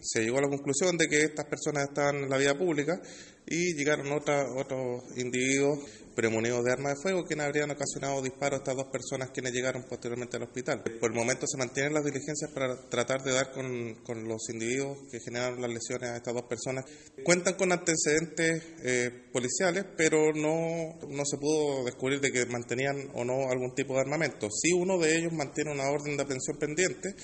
se llegó a la conclusión de que estas personas estaban en la vía pública y llegaron otra, otros individuos premonidos de arma de fuego quienes habrían ocasionado disparos a estas dos personas quienes llegaron posteriormente al hospital. Por el momento se mantienen las diligencias para tratar de dar con, con los individuos que generaron las lesiones a estas dos personas. Cuentan con antecedentes eh, policiales, pero no, no se pudo descubrir de que mantenían o no algún tipo de armamento. Sí uno de ellos mantiene una orden de aprehensión pendiente